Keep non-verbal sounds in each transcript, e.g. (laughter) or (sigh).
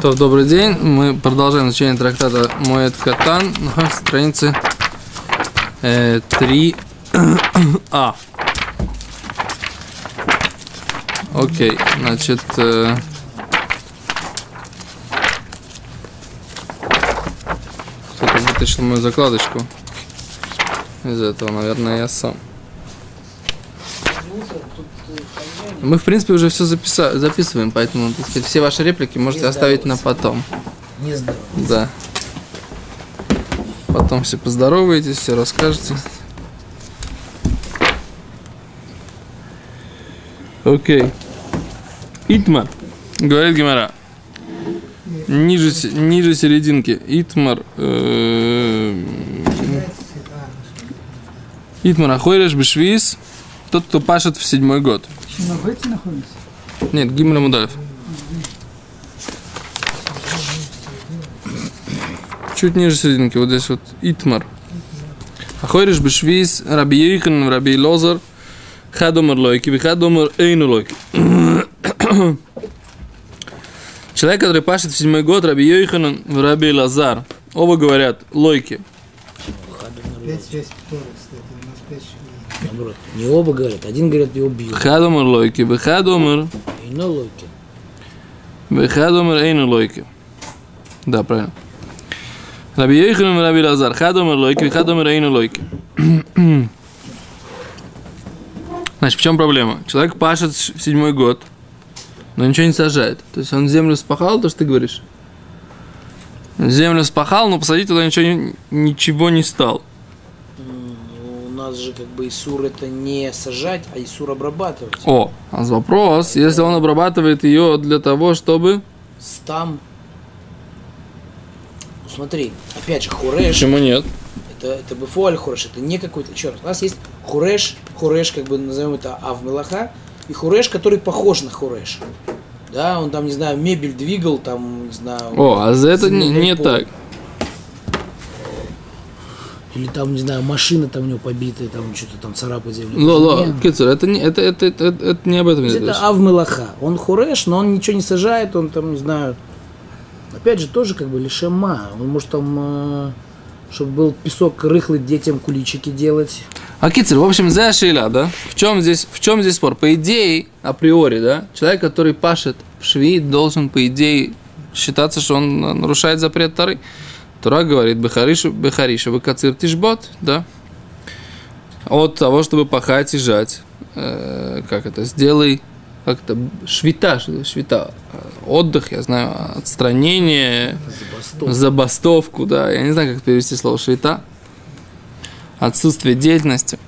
То, добрый день. Мы продолжаем изучение трактата Моэт Катан. На странице э, 3а. (clears throat) Окей, значит... Э, кто-то вытащил мою закладочку. Из этого, наверное, я сам. Мы, в принципе, уже все записа- записываем, поэтому, так сказать, все ваши реплики можете оставить на потом. Не здорово. Да. Потом все поздороваетесь, все расскажете. Окей. Итмар. Говорит Гимара. Ниже, ниже серединки. Итмар. э, Итмар Ахойреш Бешвиз. Тот, кто пашет в седьмой год. На бете находится? Нет, Гимра Мудалев. Чуть ниже серединки, вот здесь вот Итмар. Ахойриш бешвиз, Раби Йейхан, Раби Лозар, Хадомар лойки, Вихадомар эйну лойки. Человек, который пашет в седьмой год, Раби Йейхан, Раби Лазар. Оба говорят лойки. Пять шесть Торы, кстати, у нас пять шесть. Наоборот. Не оба говорят. Один говорит, его бьют. Хадомар лойки, Вихадомар, И на лойке. Вихадомар эйну лойки. Да, правильно. Раби Йейхан, Раби Лазар. Хадомар лойки, Вихадомар эйну лойки. (clears throat) Значит, в чем проблема? Человек пашет в седьмой год, но ничего не сажает. То есть он землю спахал, то, что ты говоришь? Землю спахал, но посадить туда ничего, ничего не стал. Нас же как бы Исур это не сажать, а Исур обрабатывать. О, а вопрос, если он обрабатывает ее для того, чтобы... Стам. Ну, смотри, опять же, Хуреш, Почему нет? это, это Бефуаль Хуреш, это не какой-то, раз, у нас есть Хуреш, Хуреш, как бы назовем это Авмелаха, и Хуреш, который похож на Хуреш. Да, он там, не знаю, мебель двигал, там, не знаю... О, а за это не, не пол. так. Или там, не знаю, машина там у него побитая, там что-то там царапает землю. Ло, ло, Кицер, это не, это, это, это, это, это не об этом Это речь. Авмелаха. Он хуреш, но он ничего не сажает, он там, не знаю. Опять же, тоже как бы лишема. Он может там, чтобы был песок рыхлый детям куличики делать. А Кицер, в общем, за шейла, да? В чем здесь, в чем здесь спор? По идее, априори, да, человек, который пашет в шви, должен, по идее, считаться, что он э, нарушает запрет Тары. Тура говорит, бехаришу, бехаришу, бекацир тишбот, да? От того, чтобы пахать и жать. Э, как это? Сделай, как это? Швита, швита. Э, Отдых, я знаю, отстранение, забастовку, да. Я не знаю, как перевести слово швита. Отсутствие деятельности.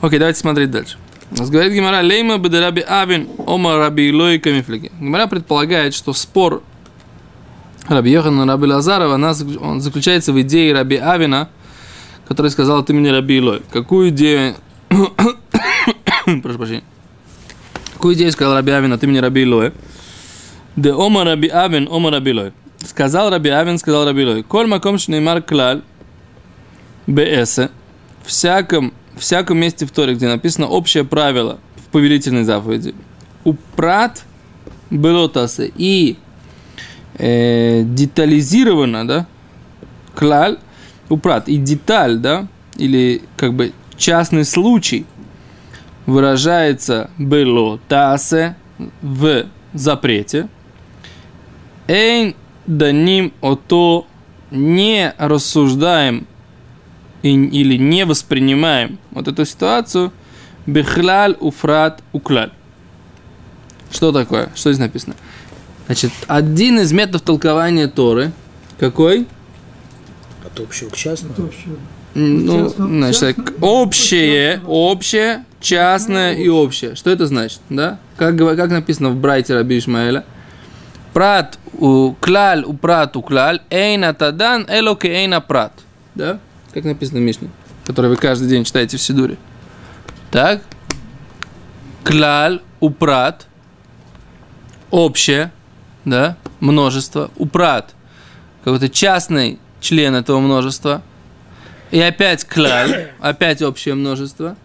Окей, давайте смотреть дальше. У нас говорит Гимара Лейма Бедараби Авин Ома Раби Илой Камифлиги. Гимара предполагает, что спор Раби Йохана Раби Лазарова она он заключается в идее Раби Авина, который сказал от имени Раби Илой. Какую идею... (coughs) Прошу прощения. Какую идею сказал Раби Авин от имени Раби Илой? Де Ома Раби Авин, Ома Раби Илой. Сказал Раби Авин, сказал Раби Илой. Коль маком шнеймар клаль БС, всяком, всяком месте в Торе, где написано общее правило в повелительной заповеди, упрат белотасы и э, детализировано, да, клаль, упрат и деталь, да, или как бы частный случай выражается белотасе в запрете, эйн даним ото не рассуждаем и- или не воспринимаем вот эту ситуацию бихляль уфрат уклаль. Что такое? Что здесь написано? Значит, один из методов толкования Торы, какой? От общего к частному. Вообще М, Ну, Частно- значит, так, частно- общее, общее, частное и общее. Что это значит? Да? Как, как написано в Брайте Раби Ишмаэля? Прат у клаль у прат у клаль, эйна тадан элоке эйна прат. Да? Как написано в Мишне, который вы каждый день читаете в Сидуре. Так? Клаль у прат, общее, да, множество, упрат, какой-то частный член этого множества, и опять клаль, (coughs) опять общее множество.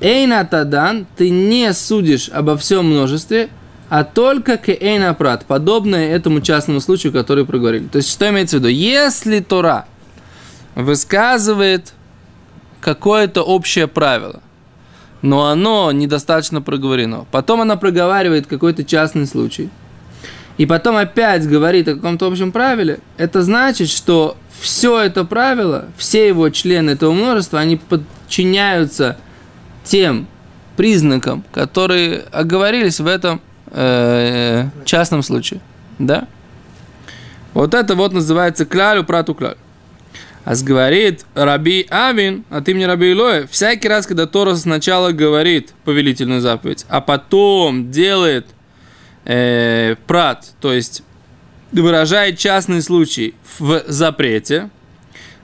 Эйна тадан, ты не судишь обо всем множестве, а только кейнапрат, подобное этому частному случаю, который проговорили. То есть, что имеется в виду? Если Тора высказывает какое-то общее правило, но оно недостаточно проговорено, потом она проговаривает какой-то частный случай, и потом опять говорит о каком-то общем правиле, это значит, что все это правило, все его члены этого множества, они подчиняются тем признакам, которые оговорились в этом э, частном случае. Да? Вот это вот называется клялю прату кляль. А говорит Раби Авин, а ты мне Раби Илоя, всякий раз, когда Тора сначала говорит повелительную заповедь, а потом делает э, прат, то есть выражает частный случай в запрете,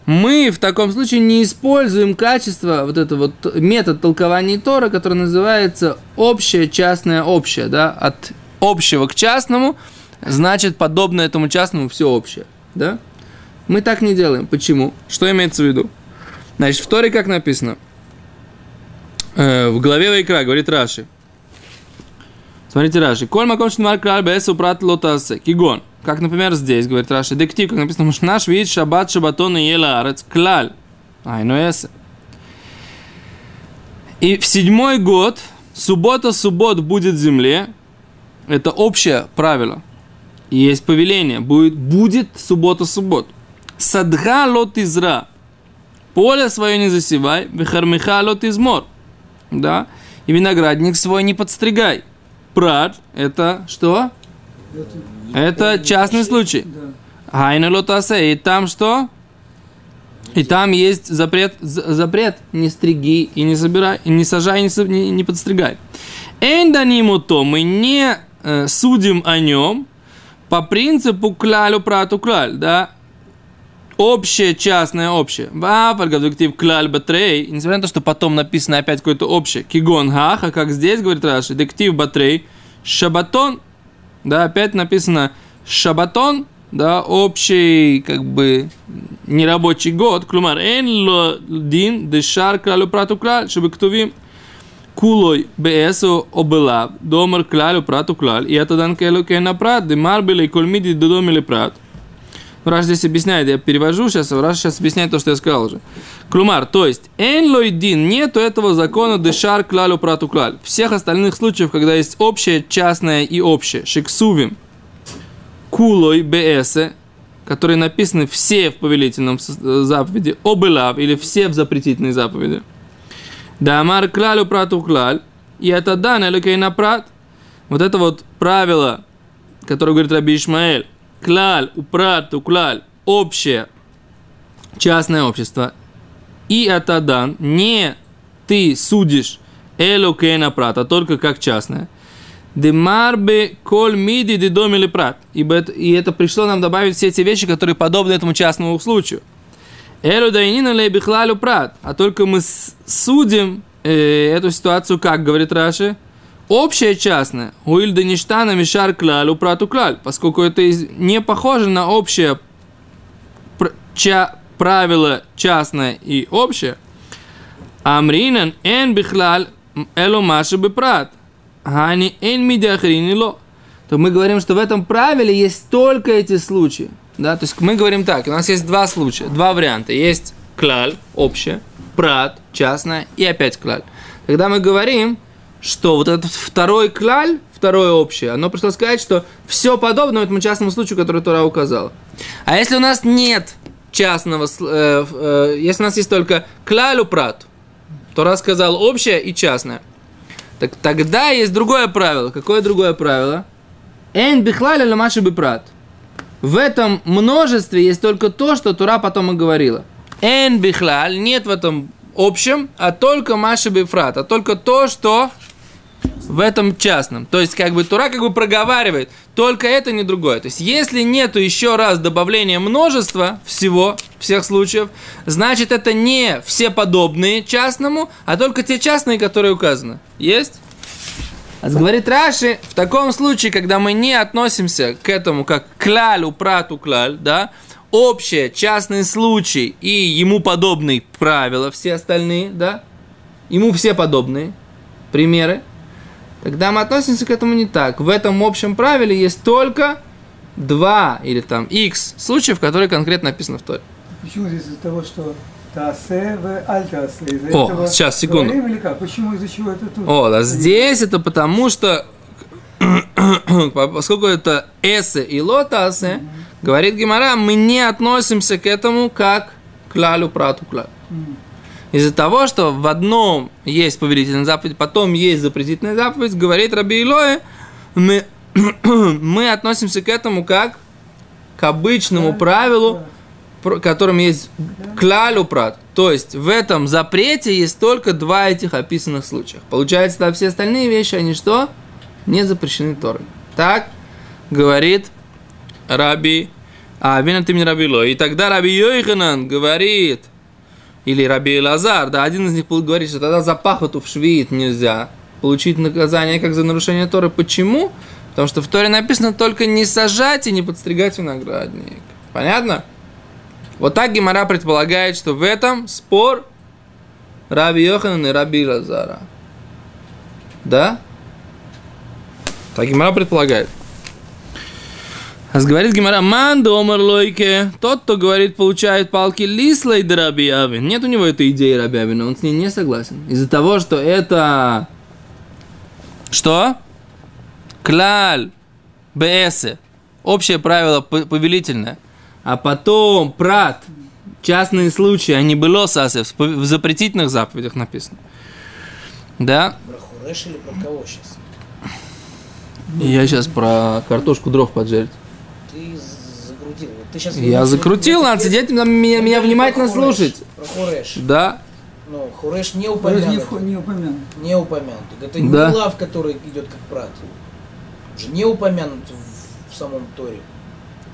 мы в таком случае не используем качество, вот это вот метод толкования Тора, который называется общее, частное, общее, да, от общего к частному, значит, подобно этому частному все общее, да. Мы так не делаем. Почему? Что имеется в виду? Значит, в Торе как написано? Э, в главе Вайкра говорит Раши. Смотрите, Раши. Коль маком шнмар краль бэсу прат лотасе. Кигон. Как, например, здесь, говорит Раши, дектив, как написано, наш вид шаббат шабатон и ела арец клаль. Ай, ну эсэ. И в седьмой год, суббота суббот будет земле, это общее правило. И есть повеление, будет, будет суббота суббот. Садха лот изра. Поле свое не засевай, вихармиха лот измор. Да? И виноградник свой не подстригай. Прад – это что? Это частный случай. Хайна лотасе. И там что? И там есть запрет, запрет не стриги и не собирай, и не сажай, и не, не подстригай. Энданиму то мы не э, судим о нем по принципу клялю прату кляль, да? Общее, частное, общее. Вафаль, гадуктив кляль батрей. Несмотря на то, что потом написано опять какое-то общее. Кигон хаха, как здесь говорит Раши, дектив батрей. Шабатон да, опять написано шабатон, да, общий, как бы, нерабочий год, клумар, эн ло дин дешар кралю прату клаль, чтобы ктувим кулой бесу обелав, домар клалю прату клаль, и это дан келу кена прат, демар били кольмиди додомили прат. Раш здесь объясняет, я перевожу сейчас, Раш сейчас объясняет то, что я сказал уже. Клумар, то есть, эн лойдин, нету этого закона дешар клалю прату клаль. Всех остальных случаев, когда есть общее, частное и общее, шиксувим, кулой бээсе, которые написаны все в повелительном заповеди, обылав, или все в запретительной заповеди. Дамар клалю прату клаль, и это дан элюкейна прат. Вот это вот правило, которое говорит Раби Ишмаэль, клаль, упрат, уклаль, общее, частное общество, и атадан, не ты судишь кена прат, а только как частное. Демарбе коль миди де домили прат. Ибо это, и это пришло нам добавить все эти вещи, которые подобны этому частному случаю. Элу дайнина лей бихлалю прат. А только мы судим э, эту ситуацию, как говорит Раши, общее частное. Уиль да ништана мишар клалю прату клаль. Поскольку это не похоже на общее ча, правило частное и общее. Амринан эн бихлаль элу маши бы прат. Ани эн мидиахринило. То мы говорим, что в этом правиле есть только эти случаи. Да? То есть мы говорим так, у нас есть два случая, два варианта. Есть клаль, общее, прат, частное и опять клаль. Когда мы говорим, что вот этот второй клаль, второе общее, оно пришло сказать, что все подобно этому частному случаю, который Тора указала. А если у нас нет частного, э, э, если у нас есть только клалю прат, Тора сказал общее и частное, так тогда есть другое правило. Какое другое правило? Эн бихлаля ламаши прат. В этом множестве есть только то, что Тура потом и говорила. Эн бихлаль, нет в этом общем, а только маши бифрат, а только то, что в этом частном. То есть, как бы Тура как бы проговаривает, только это не другое. То есть, если нету еще раз добавления множества всего, всех случаев, значит, это не все подобные частному, а только те частные, которые указаны. Есть? А говорит Раши, в таком случае, когда мы не относимся к этому как клалю, прату клаль, да, общее, частный случай и ему подобные правила, все остальные, да, ему все подобные примеры, тогда мы относимся к этому не так. В этом общем правиле есть только два или там x случаев, которые конкретно написаны в Торе. Почему здесь из-за того, что Таасе в Альтаасе? Из-за О, этого сейчас, секунду. или как? Почему, из-за чего это тут? О, да здесь это потому, что (coughs) поскольку это эсе и лотасе, говорит Гимара, мы не относимся к этому как к лалю прату клалю. М. Из-за того, что в одном есть повелительная заповедь, потом есть запретительная заповедь, говорит Раби Илое, мы, (clears throat) мы относимся к этому как к обычному правилу, которым есть клалю прат. То есть в этом запрете есть только два этих описанных случая. Получается, да, все остальные вещи, они что? Не запрещены Торой. Так говорит Раби Авин ты мне Раби Ло. И тогда Раби Йоханан говорит, или Раби Лазар, да, один из них говорит, что тогда за пахоту в швид нельзя получить наказание как за нарушение Торы. Почему? Потому что в Торе написано только не сажать и не подстригать виноградник. Понятно? Вот так Гимара предполагает, что в этом спор Раби Йоханан и Раби Лазара. Да? Так Гимара предполагает. А говорит Гимара, ман домар лойке, тот, кто говорит, получает палки лислой да Раби Авин. Нет у него этой идеи Раби Авина, он с ней не согласен. Из-за того, что это... Что? Клаль, БС, общее правило повелительное. А потом прат, частные случаи, они было сасев, в запретительных заповедях написано. Да? Про Хуреш или про кого сейчас? Я сейчас про картошку дров поджарить. Ты сейчас Я закрутил, надо сидеть, надо меня, меня внимательно слушать. Про Хуреш. Да. Ну, Хуреш не не, упомянут. вход- не упомянут. Не упомянут. Это не Да. лав, который идет как прат. Уже не упомянут в, в самом Торе.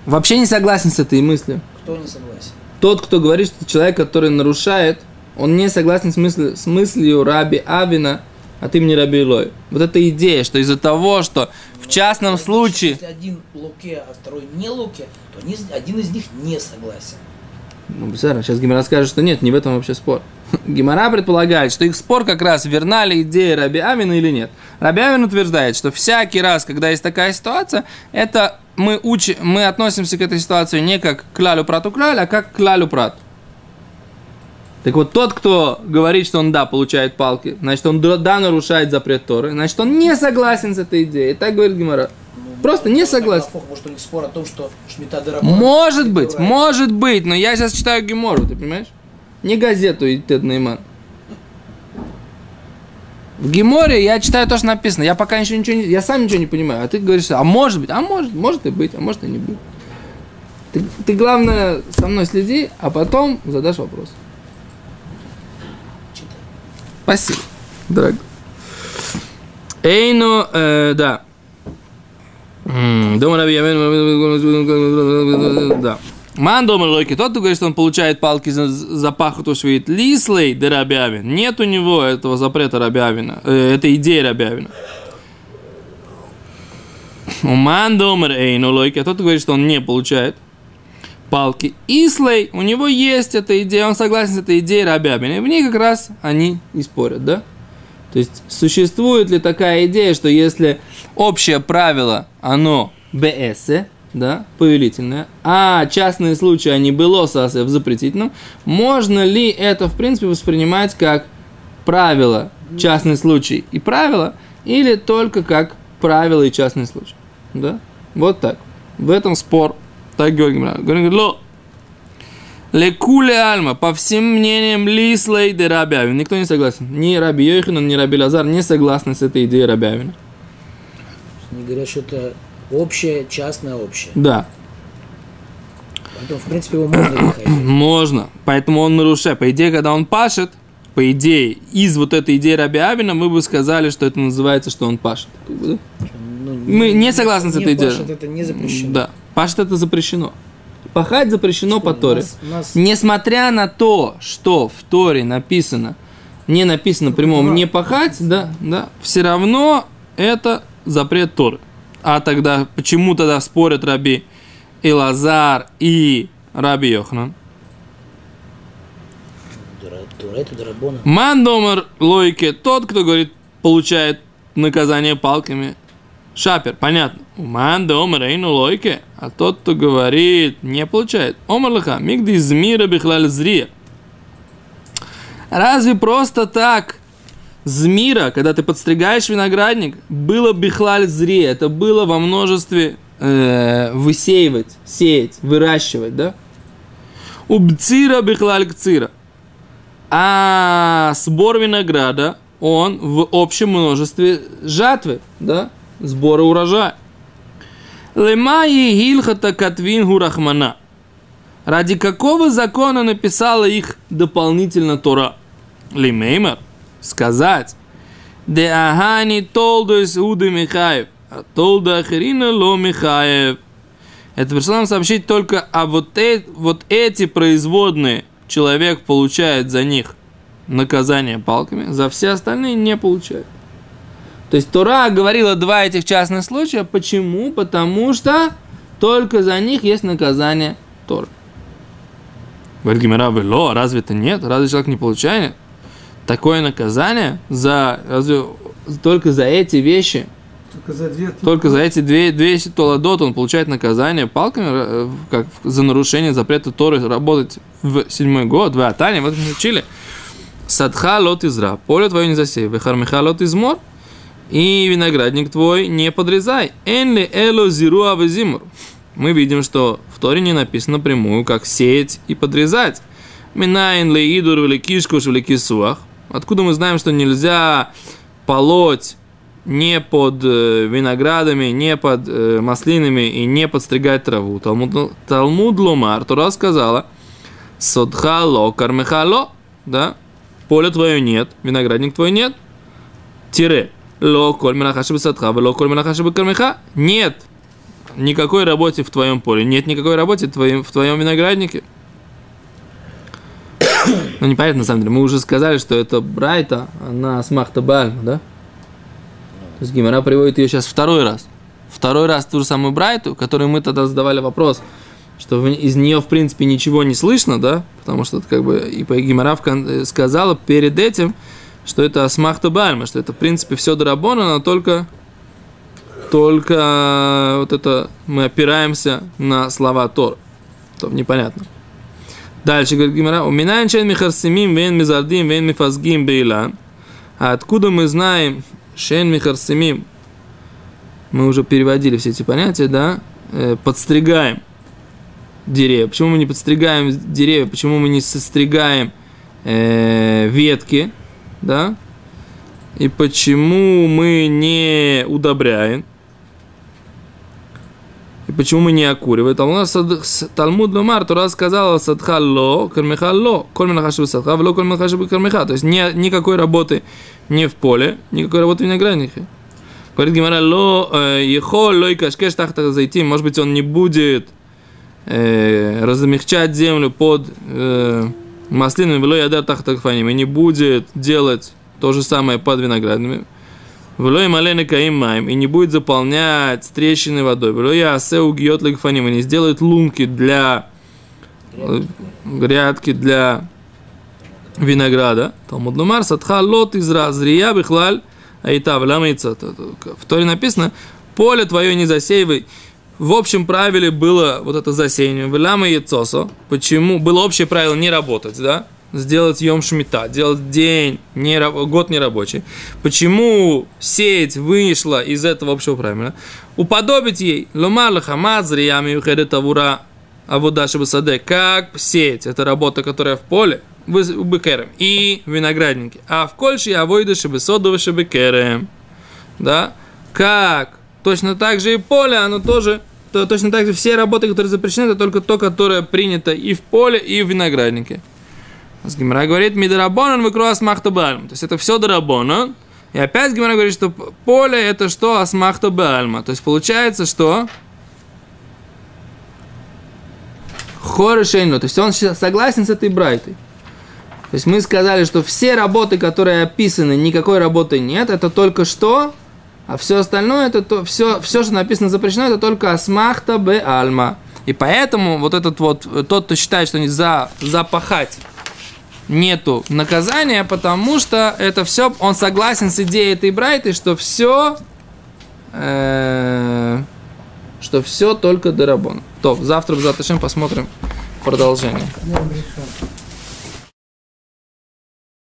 Вообще не согласен с этой мыслью. Кто не согласен? Тот, кто говорит, что человек, который нарушает, он не согласен с, мысли- с мыслью Раби Авина от имени Раби Илой. Вот эта идея, что из-за того, что в частном случае... Если один луке, а второй не луке, то один из них не согласен. Ну, бессарно, сейчас Гимара скажет, что нет, не в этом вообще спор. (laughs) Гимара предполагает, что их спор как раз, верна ли идея Раби Амина или нет. Раби Амин утверждает, что всякий раз, когда есть такая ситуация, это мы, учи, мы относимся к этой ситуации не как к клалю прату клаль, а как к клалю прат. Так вот, тот, кто говорит, что он да, получает палки, значит, он да, нарушает запрет Торы, значит, он не согласен с этой идеей. Так говорит Гимара. Ну, Просто не так, согласен. Может, у них спор о том, что Шмита. Может быть, может быть, но я сейчас читаю Гемору, ты понимаешь? Не газету и Тед Нейман. В Геморе я читаю то, что написано. Я пока еще ничего не... Я сам ничего не понимаю. А ты говоришь, а может быть, а может, может и быть, а может и не быть. Ты, ты главное со мной следи, а потом задашь вопрос. Спасибо, дорогой. Эйно, э, да. Дома да. Ман дома лойки, тот, кто говорит, что он получает палки за, за пахоту швид, лислей да рабявин. Нет у него этого запрета рабявина, э, этой идеи рабявина. Ман дома эйну лойки, а тот, кто говорит, что он не получает палки. Ислей, у него есть эта идея, он согласен с этой идеей рабявина. И в ней как раз они и спорят, да? То есть существует ли такая идея, что если общее правило, оно БС, да, повелительное, а частные случаи, они было в запретительном, можно ли это, в принципе, воспринимать как правило, частный случай и правило, или только как правило и частный случай? Да? Вот так. В этом спор. Так говорит Гимара. Говорит, ло. Лекуле альма, по всем мнениям, лислей де рабявин. Никто не согласен. Ни Раби Йоханан, ни Раби Лазар не согласны с этой идеей рабявина. Они говорят, что это общее, частное, общее. Да, Поэтому, в принципе, его можно (coughs) выходить. можно. Поэтому он нарушает. По идее, когда он пашет, по идее, из вот этой идеи Раби Авина, мы бы сказали, что это называется, что он пашет. Как бы, да? Ну, Мы не согласны с этой идеей. пашет, это не запрещено. Да. Пашет это запрещено. Пахать запрещено по У Торе. нас- нас- Несмотря на то, что в Торе написано, не написано прямом не пахать, да, да, все равно это запрет Торы. А тогда почему тогда спорят Раби Илазар и Раби Йохнан? Дура- Дура, это Дарабона. Мандомер логике, тот, кто говорит, получает наказание палками. Шапер, понятно. Уман да омер эйну лойке. А тот, кто говорит, не получает. Омер лаха, мигди из мира бихлаль зрия. Разве просто так с мира, когда ты подстригаешь виноградник, было бихлаль зрия. Это было во множестве э, высеивать, сеять, выращивать, да? Убцира бихлаль кцира. А сбор винограда, он в общем множестве жатвы, да? Сбора урожая. Лемаи гилхата катвин гурахмана. Ради какого закона написала их дополнительно Тора? Лимеймер. Сказать. Де ахани толдус уды Михаев. А толда ахирина ло Михаев. Это пришло нам сообщить только а вот, э, вот эти производные человек получает за них наказание палками, за все остальные не получает. То есть Тора говорила два этих частных случая. Почему? Потому что только за них есть наказание Тора. Говорит Гимера, вело, разве это нет? Разве человек не получает такое наказание за, разве, только за эти вещи? Только за две Только за эти две, две толадот он получает наказание палками, э, как за нарушение запрета Торы работать в седьмой год, в Атане, вот мы учили. Садха лот изра, поле твое не засей, вехармиха лот измор, и виноградник твой не подрезай. Энли эло зиру авезимур. Мы видим, что в Торе не написано прямую, как сеять и подрезать. Минайн ли идур или кишкуш или кисуах. Откуда мы знаем, что нельзя полоть не под э, виноградами, не под э, маслинами и не подстригать траву. Талмуд, Талмуд Ломар, Тора сказала, Содхало, кармехало, да, поле твое нет, виноградник твой нет, тире, ло коль менахаши садха, ло коль менахаши кармеха, нет никакой работе в твоем поле, нет никакой работе в твоем, в твоем винограднике. (coughs) Ну, непонятно, на самом деле. Мы уже сказали, что это Брайта, она смахта Бальма, да? То есть Гимара приводит ее сейчас второй раз. Второй раз ту же самую Брайту, которую мы тогда задавали вопрос, что из нее, в принципе, ничего не слышно, да? Потому что это как бы и Гимара сказала перед этим, что это Асмахта Бальма, что это, в принципе, все дорабона, но только, только вот это мы опираемся на слова Тор. То непонятно. Дальше говорит Гимара, у меня михарсимим, вен мизардим, вен мифазгим бейлан. А откуда мы знаем шен михарсимим? Мы уже переводили все эти понятия, да? Э, подстригаем деревья. Почему мы не подстригаем деревья? Почему мы не состригаем э, ветки, да? И почему мы не удобряем? И почему мы не окуриваем? Там у нас Талмуд Ломар, Тура сказала Садхалло, Кармехалло, Коль Менахаши Садха, Вло Коль Менахаши Кармеха. То есть ни, никакой работы не в поле, никакой работы в винограднике. Говорит Гимара, ло, э, ехо, лой кашкеш тахта зайти, может быть, он не будет э, размягчать землю под э, маслинами, вело ядар тахта и не будет делать то же самое под виноградными. Влой малена каим маем, и не будет заполнять трещины водой. Влой асе угьет лагфаним, и не сделает лунки для грядки для винограда. Талмуд Лумар садха лот из разрия бихлаль аита вламается. В Торе написано, поле твое не засеивай. В общем правиле было вот это засеяние. Вляма яйцосо. Почему? Было общее правило не работать, да? Сделать Йом Шмита, делать день, не, год нерабочий. Почему сеять вышло из этого общего правила? Уподобить ей ломар хамад зриями ухедет авура авуда саде. Как сеять? Это работа, которая в поле, бекерем и в винограднике. А в кольше я выйду шебесодова шебекерем. Да? Как? Точно так же и поле, оно тоже то, точно так же все работы, которые запрещены, это только то, которое принято и в поле, и в винограднике. Гимара говорит, мидарабонан выкруас махтабальма. То есть это все дарабонан. И опять Гимара говорит, что поле это что? Асмахта бальма. То есть получается, что Хорешейну. То есть он согласен с этой брайтой. То есть мы сказали, что все работы, которые описаны, никакой работы нет, это только что, а все остальное, это то, все, все, что написано запрещено, это только асмахта бе альма. И поэтому вот этот вот, тот, кто считает, что нельзя запахать нету наказания, потому что это все, он согласен с идеей этой брайты, что все, э, что все только Дарабон. То, завтра в Заташем посмотрим продолжение.